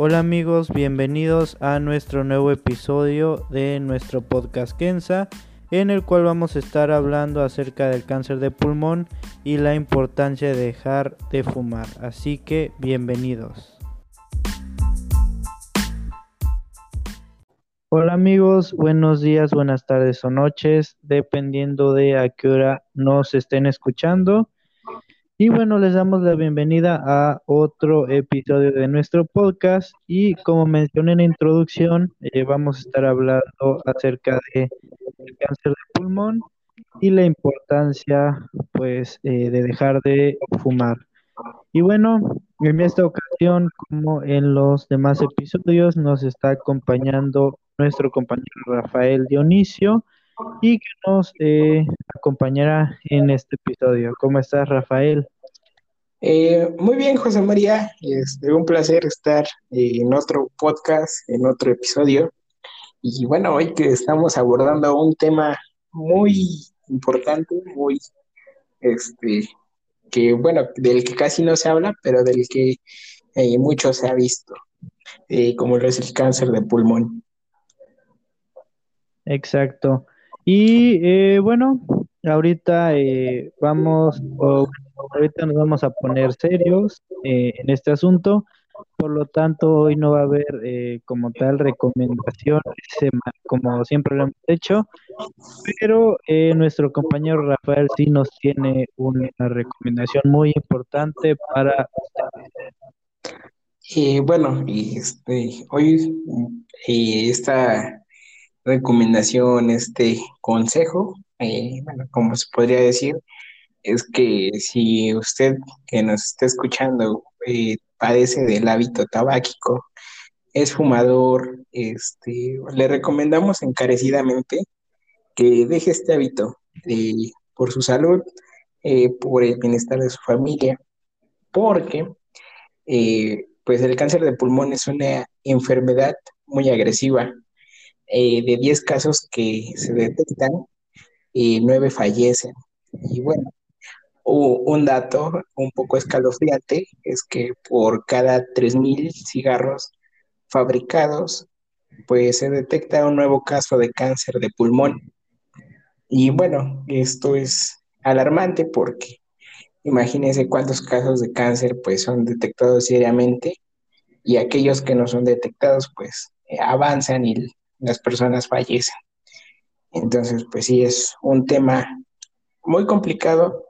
Hola amigos, bienvenidos a nuestro nuevo episodio de nuestro podcast Kenza, en el cual vamos a estar hablando acerca del cáncer de pulmón y la importancia de dejar de fumar. Así que bienvenidos. Hola amigos, buenos días, buenas tardes o noches, dependiendo de a qué hora nos estén escuchando. Y bueno, les damos la bienvenida a otro episodio de nuestro podcast y como mencioné en la introducción, eh, vamos a estar hablando acerca de el cáncer de pulmón y la importancia pues eh, de dejar de fumar. Y bueno, en esta ocasión, como en los demás episodios, nos está acompañando nuestro compañero Rafael Dionisio y que nos eh, acompañará en este episodio. ¿Cómo estás, Rafael? Eh, muy bien, José María. Es un placer estar en otro podcast, en otro episodio. Y bueno, hoy que estamos abordando un tema muy importante, muy, este, que bueno, del que casi no se habla, pero del que eh, mucho se ha visto, eh, como lo es el cáncer de pulmón. Exacto. Y eh, bueno, ahorita eh, vamos, ahorita nos vamos a poner serios eh, en este asunto. Por lo tanto, hoy no va a haber como tal recomendaciones, como siempre lo hemos hecho, pero nuestro compañero Rafael sí nos tiene una recomendación muy importante para ustedes. bueno, este, hoy esta recomendación, este consejo, eh, bueno, como se podría decir, es que si usted que nos está escuchando eh, padece del hábito tabáquico, es fumador, este, le recomendamos encarecidamente que deje este hábito eh, por su salud, por el bienestar de su familia, porque pues el cáncer de pulmón es una enfermedad muy agresiva eh, de 10 casos que se detectan, y 9 fallecen. Y bueno, un dato un poco escalofriante es que por cada 3.000 cigarros fabricados, pues se detecta un nuevo caso de cáncer de pulmón. Y bueno, esto es alarmante porque imagínense cuántos casos de cáncer pues son detectados diariamente y aquellos que no son detectados pues avanzan y las personas fallecen. Entonces, pues sí, es un tema muy complicado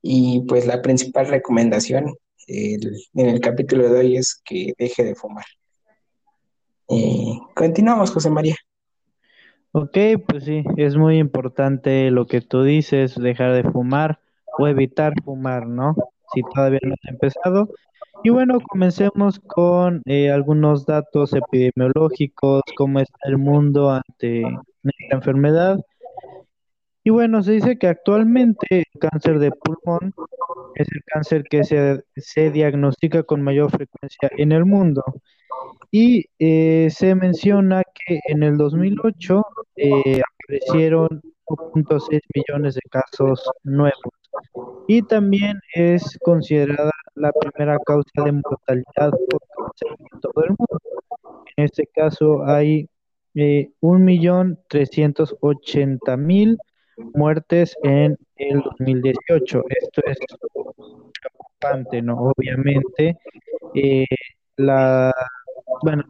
y pues la principal recomendación en el capítulo de hoy es que deje de fumar. Eh, continuamos, José María. Ok, pues sí, es muy importante lo que tú dices, dejar de fumar o evitar fumar, ¿no? Si todavía no has empezado, y bueno, comencemos con eh, algunos datos epidemiológicos, cómo está el mundo ante esta enfermedad. Y bueno, se dice que actualmente el cáncer de pulmón es el cáncer que se, se diagnostica con mayor frecuencia en el mundo. Y eh, se menciona que en el 2008 eh, aparecieron 1.6 millones de casos nuevos. Y también es considerada la primera causa de mortalidad por cáncer en todo el mundo. En este caso hay eh, un millón trescientos ochenta mil muertes en el 2018. Esto es preocupante, ¿no? Obviamente, eh, la, bueno,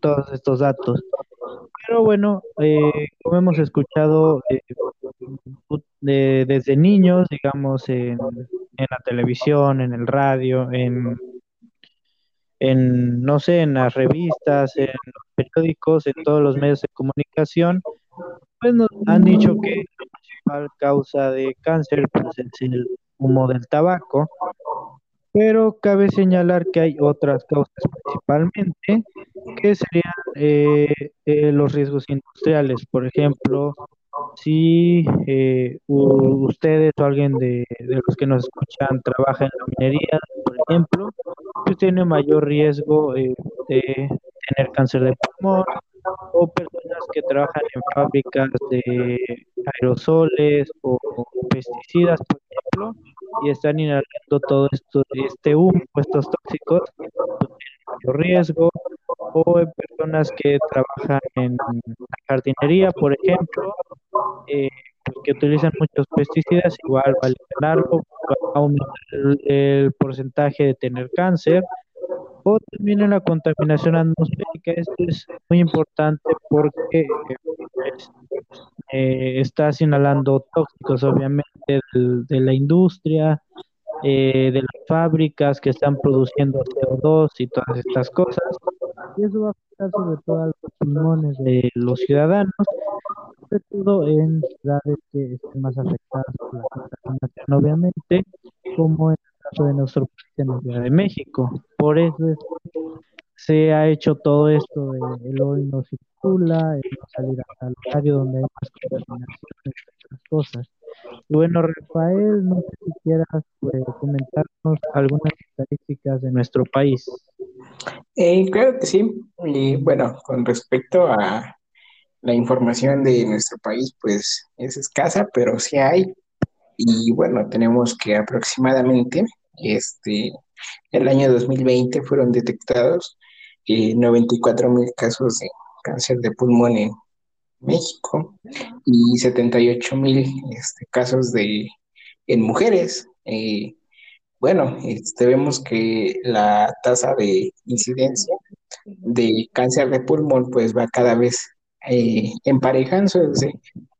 todos estos datos. Pero bueno, eh, como hemos escuchado desde niños, digamos, en, en la televisión, en el radio, en, en, no sé, en las revistas, en los periódicos, en todos los medios de comunicación, pues nos han dicho que la principal causa de cáncer pues, es el humo del tabaco, pero cabe señalar que hay otras causas principalmente, que serían eh, eh, los riesgos industriales, por ejemplo, si eh, ustedes o alguien de, los que nos escuchan trabaja en la minería, por ejemplo, pues tiene mayor riesgo eh, de tener cáncer de pulmón o personas que trabajan en fábricas de aerosoles o pesticidas, por ejemplo, y están inhalando todo esto, este humo, estos tóxicos, pues tienen mayor riesgo, o en personas que trabajan en jardinería, por ejemplo, eh, que utilizan muchos pesticidas, igual va a eliminarlo, va aumentar el, porcentaje de tener cáncer, o también en la contaminación atmosférica. Esto es muy importante porque pues, eh, estás inhalando tóxicos, obviamente, de, la industria, eh, de las fábricas que están produciendo CO2 y todas estas cosas. Y eso va a afectar sobre todo a los pulmones de los ciudadanos, sobre todo en ciudades que estén más afectadas por la contaminación, obviamente, como en el caso de nuestro país, en la Ciudad de México. Por eso se ha hecho todo esto de el hoy no circula, el no salir al horario donde hay más contaminación, otras cosas. Y bueno, Rafael, no sé si quieras pues, comentarnos algunas estadísticas de nuestro país. Eh, claro que sí. Y bueno, con respecto a la información de nuestro país, pues es escasa, pero sí hay. Y bueno, tenemos que aproximadamente, este, el año 2020 fueron detectados eh, 94 mil casos de cáncer de pulmón en México y 78 mil este, casos de, en mujeres. Eh, bueno, este, vemos que la tasa de incidencia de cáncer de pulmón pues va cada vez eh, emparejándose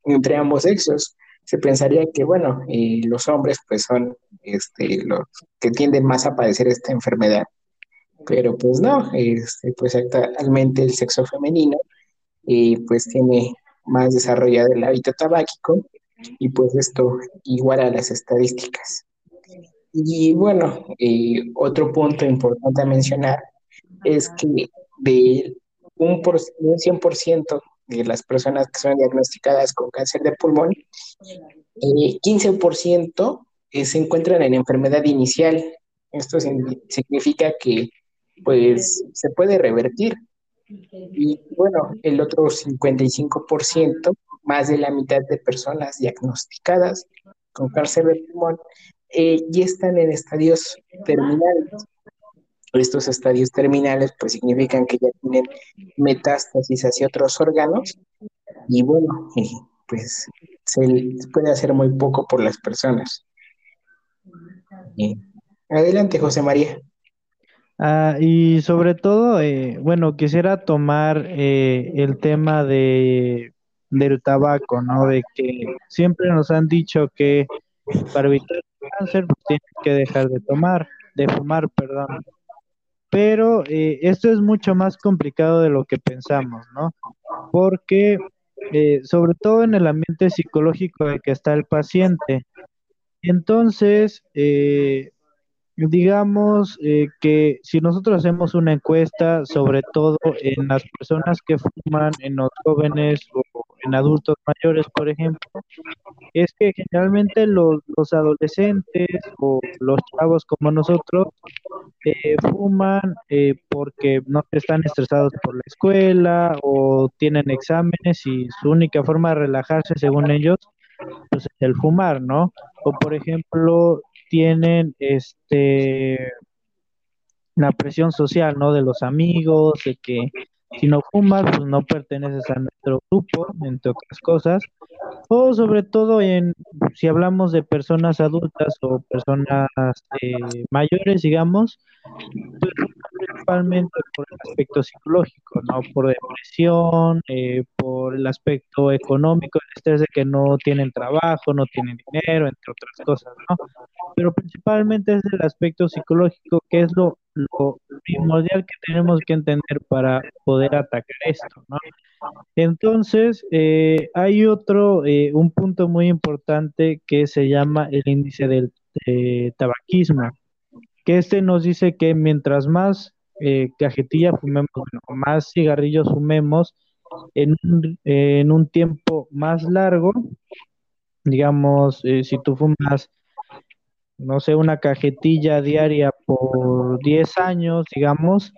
entre ambos sexos. Se pensaría que, bueno, eh, los hombres pues son este, los que tienden más a padecer esta enfermedad, pero pues no, este, pues actualmente el sexo femenino eh, pues tiene más desarrollado el hábito tabáquico y pues esto iguala las estadísticas. Y bueno, eh, otro punto importante a mencionar es que de un, por, un 100% de las personas que son diagnosticadas con cáncer de pulmón, eh, 15% eh, se encuentran en enfermedad inicial. Esto significa que pues se puede revertir. Y bueno, el otro 55%, más de la mitad de personas diagnosticadas con cáncer de pulmón, eh, ya están en estadios terminales. Estos estadios terminales pues significan que ya tienen metástasis hacia otros órganos y bueno, eh, pues se puede hacer muy poco por las personas. Eh, adelante, José María. Ah, y sobre todo, eh, bueno, quisiera tomar eh, el tema de del tabaco, ¿no? De que siempre nos han dicho que para evitar el cáncer pues, tienes que dejar de tomar, de fumar, perdón. Pero eh, esto es mucho más complicado de lo que pensamos, ¿no? Porque sobre todo en el ambiente psicológico de que está el paciente. Entonces, eh, digamos eh, que si nosotros hacemos una encuesta, sobre todo en las personas que fuman, en los jóvenes o en adultos mayores, por ejemplo, es que generalmente los, adolescentes o los chavos como nosotros eh, fuman eh, porque no están estresados por la escuela o tienen exámenes y su única forma de relajarse, según ellos, pues es el fumar, ¿no? O por ejemplo, tienen este la presión social, ¿no? De los amigos, de que si no fumas, pues no perteneces a nuestro grupo, entre otras cosas. O sobre todo en, si hablamos de personas adultas o personas eh, mayores, digamos, pues principalmente por el aspecto psicológico, ¿no? Por depresión, eh, por el aspecto económico, el estrés de que no tienen trabajo, no tienen dinero, entre otras cosas, ¿no? Pero principalmente es el aspecto psicológico, que es lo, lo primordial que tenemos que entender para poder atacar esto, ¿no? Entonces, eh, hay otro, eh, un punto muy importante que se llama el índice del tabaquismo, que este nos dice que mientras más eh, cajetilla fumemos, más cigarrillos fumemos en un tiempo más largo, digamos, si tú fumas no sé, una cajetilla diaria por 10 años, digamos,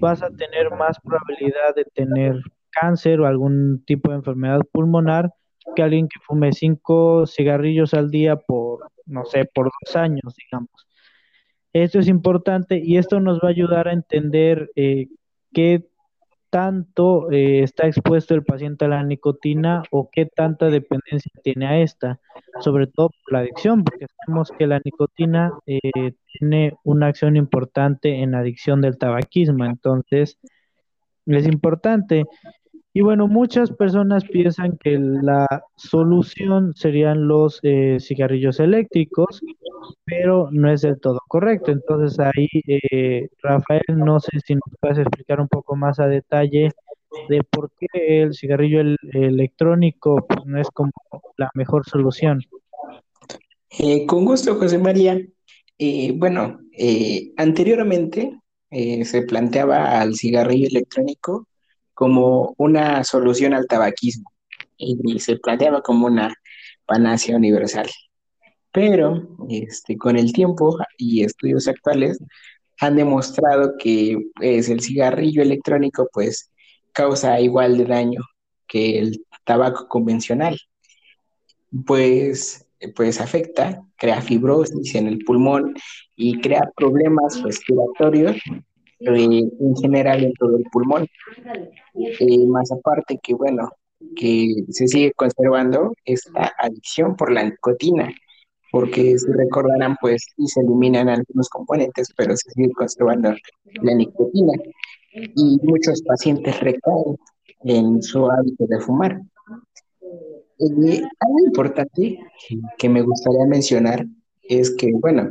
vas a tener más probabilidad de tener cáncer o algún tipo de enfermedad pulmonar que alguien que fume cinco cigarrillos al día por, no sé, por dos años, digamos. Esto es importante y esto nos va a ayudar a entender eh, qué tanto eh, está expuesto el paciente a la nicotina o qué tanta dependencia tiene a esta, sobre todo por la adicción, porque sabemos que la nicotina eh, tiene una acción importante en la adicción del tabaquismo, entonces es importante. Y bueno, muchas personas piensan que la solución serían los eh, cigarrillos eléctricos, pero no es del todo correcto. Entonces ahí, eh, Rafael, no sé si nos puedes explicar un poco más a detalle de por qué el cigarrillo electrónico pues, no es como la mejor solución. Eh, con gusto, José María. bueno, anteriormente se planteaba al cigarrillo electrónico como una solución al tabaquismo y se planteaba como una panacea universal. Pero este, con el tiempo y estudios actuales han demostrado que pues, el cigarrillo electrónico pues causa igual de daño que el tabaco convencional. Pues, pues afecta, crea fibrosis en el pulmón y crea problemas respiratorios en general en todo el pulmón. Más aparte que, bueno, que se sigue conservando esta adicción por la nicotina, porque si recordarán, pues sí se eliminan algunos componentes, pero se sigue conservando la nicotina. Y muchos pacientes recaen en su hábito de fumar. Algo importante que me gustaría mencionar es que, bueno,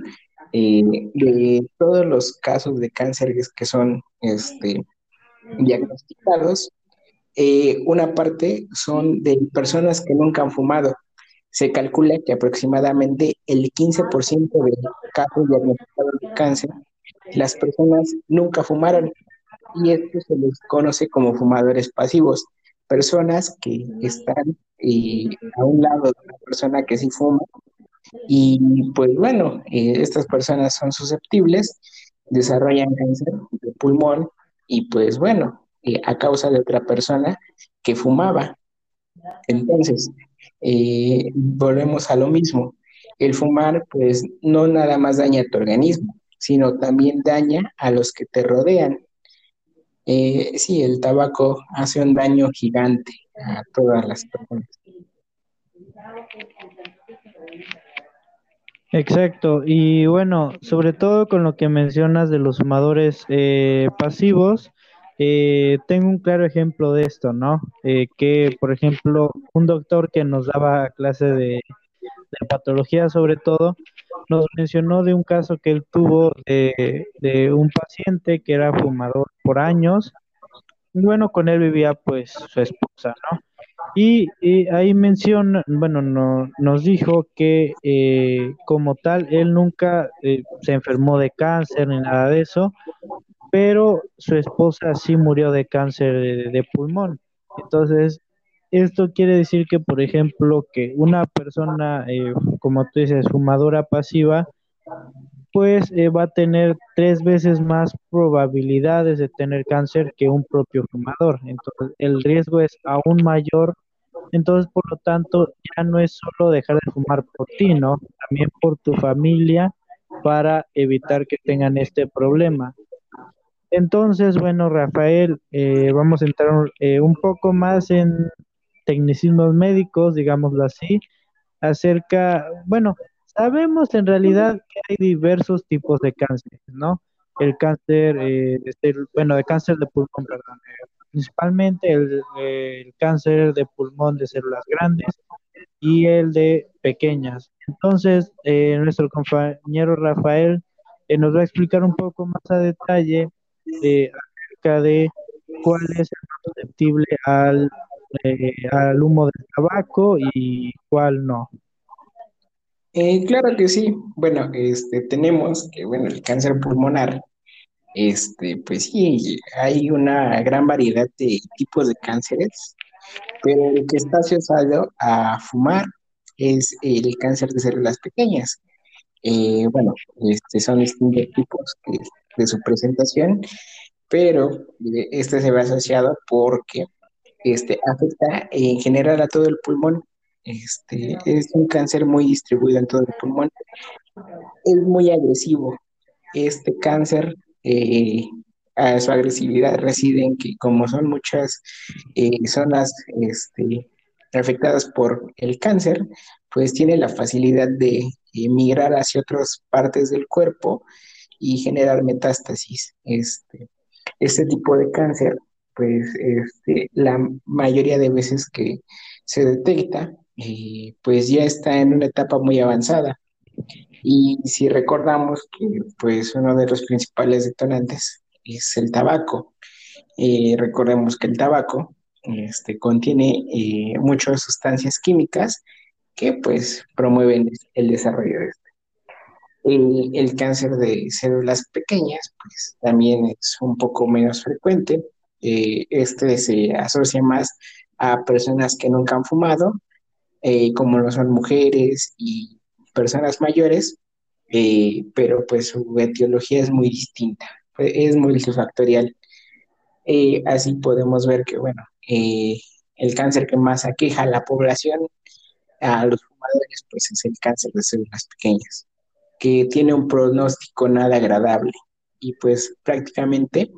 eh, de todos los casos de cáncer que son este, diagnosticados, eh, una parte son de personas que nunca han fumado. Se calcula que aproximadamente el 15% de casos diagnosticados de cáncer, las personas nunca fumaron y esto se les conoce como fumadores pasivos, personas que están eh, a un lado de una persona que sí fuma y pues bueno, eh, estas personas son susceptibles, desarrollan cáncer de pulmón y pues bueno, eh, a causa de otra persona que fumaba. Entonces, eh, volvemos a lo mismo. El fumar pues no nada más daña a tu organismo, sino también daña a los que te rodean. sí, el tabaco hace un daño gigante a todas las personas. Exacto, y bueno, sobre todo con lo que mencionas de los fumadores eh, pasivos, eh, tengo un claro ejemplo de esto, ¿no? Eh, que, por ejemplo, un doctor que nos daba clase de, patología sobre todo, nos mencionó de un caso que él tuvo de, de un paciente que era fumador por años, bueno, con él vivía pues su esposa, ¿no? Y, ahí menciona, bueno, no, nos dijo que eh, como tal, él nunca eh, se enfermó de cáncer ni nada de eso, pero su esposa sí murió de cáncer de, pulmón. Entonces, esto quiere decir que, por ejemplo, que una persona, eh, como tú dices, fumadora pasiva, pues va a tener tres veces más probabilidades de tener cáncer que un propio fumador. Entonces, el riesgo es aún mayor. Entonces, por lo tanto, ya no es solo dejar de fumar por ti, ¿no? También por tu familia para evitar que tengan este problema. Entonces, bueno, Rafael, eh, vamos a entrar eh, un poco más en tecnicismos médicos, digámoslo así, acerca, bueno, Sabemos en realidad que hay diversos tipos de cáncer, ¿no? El cáncer, eh, bueno, de cáncer de pulmón, perdón, eh, principalmente el, cáncer de pulmón de células grandes y el de pequeñas. Entonces, eh, nuestro compañero Rafael nos va a explicar un poco más a detalle acerca de cuál es el más susceptible al, al humo del tabaco y cuál no. Eh, claro que sí. Bueno, este, tenemos que, bueno, el cáncer pulmonar, este, pues sí, hay una gran variedad de tipos de cánceres, pero el que está asociado a fumar es el cáncer de células pequeñas. Eh, bueno, este, son distintos tipos de, su presentación, pero eh, este se ve asociado porque este, afecta en general a todo el pulmón este, es un cáncer muy distribuido en todo el pulmón. Es muy agresivo este cáncer, eh, a su agresividad reside en que como son muchas eh, zonas este, afectadas por el cáncer, pues tiene la facilidad de emigrar hacia otras partes del cuerpo y generar metástasis. Este, este tipo de cáncer, pues este, la mayoría de veces que se detecta, pues ya está en una etapa muy avanzada. Y si recordamos que pues uno de los principales detonantes es el tabaco. Eh, recordemos que el tabaco este, contiene eh, muchas sustancias químicas que pues promueven el desarrollo de este. El, cáncer de células pequeñas pues también es un poco menos frecuente. Eh, este se asocia más a personas que nunca han fumado, como lo son mujeres y personas mayores, pero pues su etiología es muy distinta es multifactorial. Eh, así podemos ver que, bueno, eh, el cáncer que más aqueja a la población, a los fumadores, pues es el cáncer de células pequeñas, que tiene un pronóstico nada agradable. Y pues prácticamente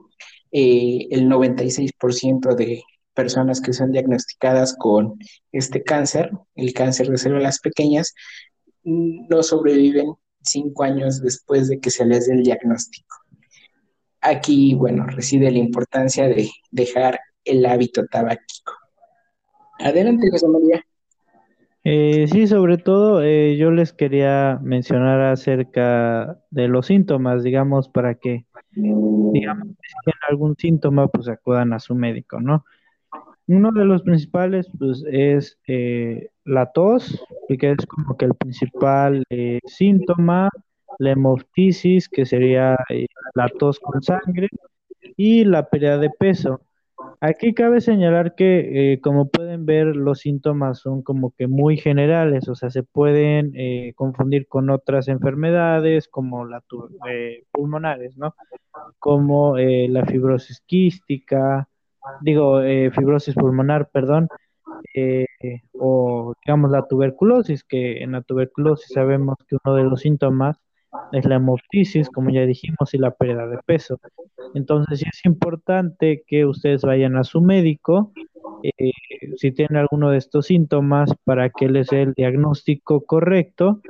eh, el 96% de personas que son diagnosticadas con este cáncer, el cáncer de células pequeñas, no sobreviven cinco años después de que se les dé el diagnóstico. Aquí, bueno, reside la importancia de dejar el hábito tabáquico. Adelante, José María. Eh, sí, sobre todo eh, yo les quería mencionar acerca de los síntomas, digamos, para que, digamos, si tienen algún síntoma, pues acudan a su médico, ¿no? Uno de los principales, pues, es eh, la tos, que es como que el principal síntoma, la hemoptisis, que sería eh, la tos con sangre, y la pérdida de peso. Aquí cabe señalar que, eh, como pueden ver, los síntomas son como que muy generales, o sea, se pueden eh, confundir con otras enfermedades como la pulmonares, ¿no? Como la fibrosis quística, digo, fibrosis pulmonar, perdón, o digamos la tuberculosis, que en la tuberculosis sabemos que uno de los síntomas es la hemoptisis, como ya dijimos, y la pérdida de peso. Entonces, es importante que ustedes vayan a su médico eh, si tienen alguno de estos síntomas para que les dé el diagnóstico correcto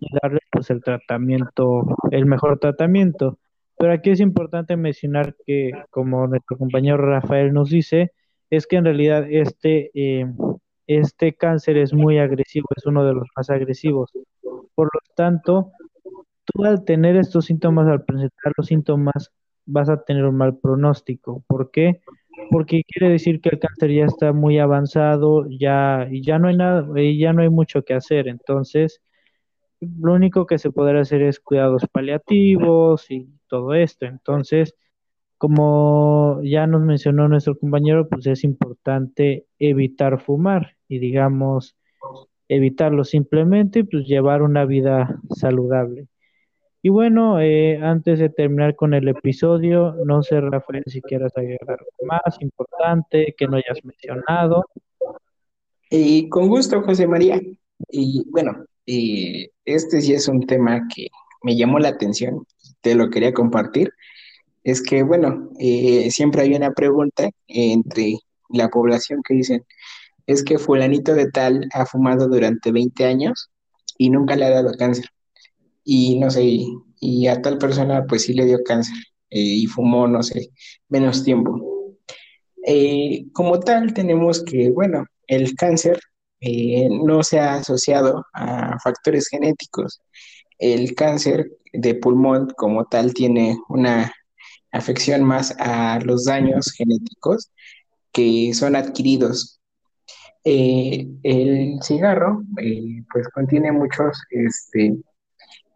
y darles pues el tratamiento, el mejor tratamiento. Pero aquí es importante mencionar que, como nuestro compañero Rafael nos dice, es que en realidad este, eh, este cáncer es muy agresivo, es uno de los más agresivos. Por lo tanto, tú al tener estos síntomas, al presentar los síntomas, vas a tener un mal pronóstico. ¿Por qué? Porque quiere decir que el cáncer ya está muy avanzado, ya, y ya no hay nada, y ya no hay mucho que hacer. Entonces, lo único que se podrá hacer es cuidados paliativos y todo esto. Entonces, como ya nos mencionó nuestro compañero, pues es importante evitar fumar y digamos, evitarlo simplemente, pues llevar una vida saludable. Y bueno, eh, antes de terminar con el episodio, no sé, Rafael, si quieras agregar algo más importante que no hayas mencionado. Y con gusto, José María. Y bueno, y este sí es un tema que me llamó la atención, te lo quería compartir. Es que, bueno, eh, siempre hay una pregunta entre la población que dicen, es que fulanito de tal ha fumado durante 20 años y nunca le ha dado cáncer y no sé, y, a tal persona pues sí le dio cáncer eh, y fumó, no sé, menos tiempo. Eh, como tal, tenemos que, bueno, el cáncer eh, no se ha asociado a factores genéticos. El cáncer de pulmón como tal tiene una afección más a los daños genéticos que son adquiridos. el cigarro pues contiene muchos este,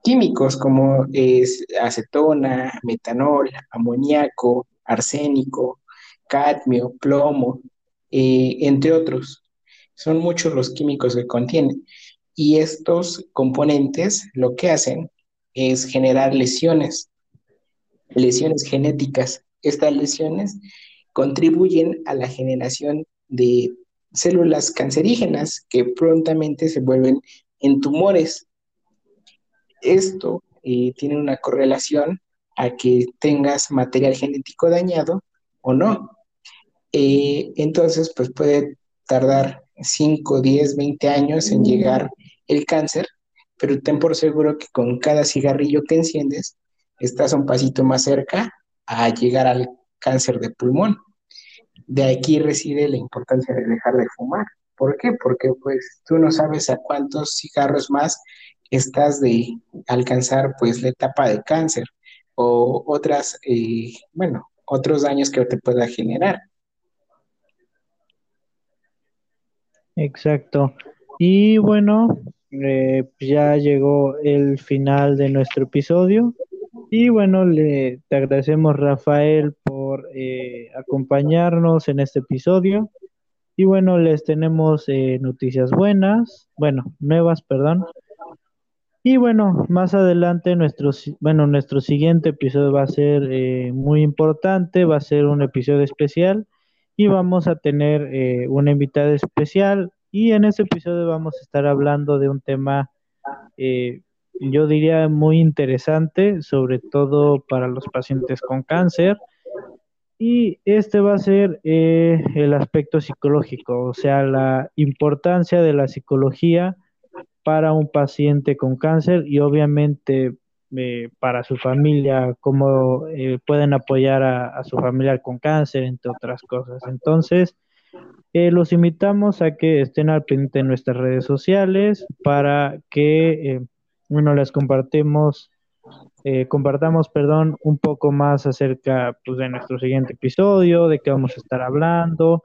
químicos como es acetona, metanol, amoníaco, arsénico, cadmio, plomo, eh, entre otros. Son muchos los químicos que contienen. Y estos componentes lo que hacen es generar lesiones, lesiones genéticas. Estas lesiones contribuyen a la generación de células cancerígenas que prontamente se vuelven en tumores esto eh, tiene una correlación a que tengas material genético dañado o no. Eh, entonces, pues puede tardar 5, 10, 20 años en llegar el cáncer, pero ten por seguro que con cada cigarrillo que enciendes, estás un pasito más cerca a llegar al cáncer de pulmón. De aquí reside la importancia de dejar de fumar. ¿Por qué? Porque pues tú no sabes a cuántos cigarros más estás de alcanzar pues la etapa de cáncer o otras, eh, bueno, otros daños que te pueda generar. Exacto. Y bueno, eh, ya llegó el final de nuestro episodio. Y bueno, le te agradecemos Rafael por eh, acompañarnos en este episodio. Y bueno, les tenemos eh, noticias buenas, bueno, nuevas, perdón. Y bueno, más adelante nuestro, bueno, nuestro siguiente episodio va a ser muy importante, va a ser un episodio especial y vamos a tener eh, una invitada especial y en este episodio vamos a estar hablando de un tema, eh, yo diría, muy interesante, sobre todo para los pacientes con cáncer. Y este va a ser eh, el aspecto psicológico, o sea, la importancia de la psicología para un paciente con cáncer y obviamente eh, para su familia, cómo eh, pueden apoyar a, su familiar con cáncer, entre otras cosas. Entonces, eh, los invitamos a que estén al pendiente de nuestras redes sociales para que, bueno, les compartimos, compartamos, perdón, un poco más acerca pues, de nuestro siguiente episodio, de qué vamos a estar hablando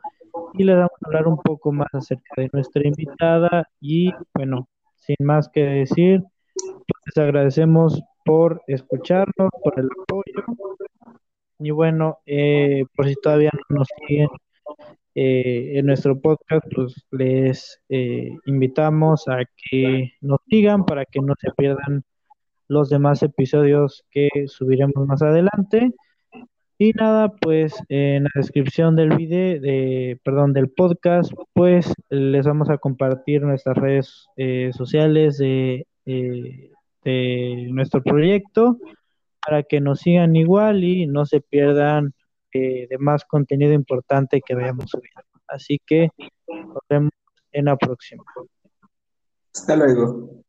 y les vamos a hablar un poco más acerca de nuestra invitada y, bueno, sin más que decir, les agradecemos por escucharnos, por el apoyo. Y bueno, eh, por si todavía no nos siguen eh, en nuestro podcast, pues les eh, invitamos a que nos sigan para que no se pierdan los demás episodios que subiremos más adelante. Y nada, pues en la descripción del video, de, perdón, del podcast, pues les vamos a compartir nuestras redes sociales de de nuestro proyecto para que nos sigan igual y no se pierdan eh, de más contenido importante que vayamos subiendo. Así que nos vemos en la próxima. Hasta luego.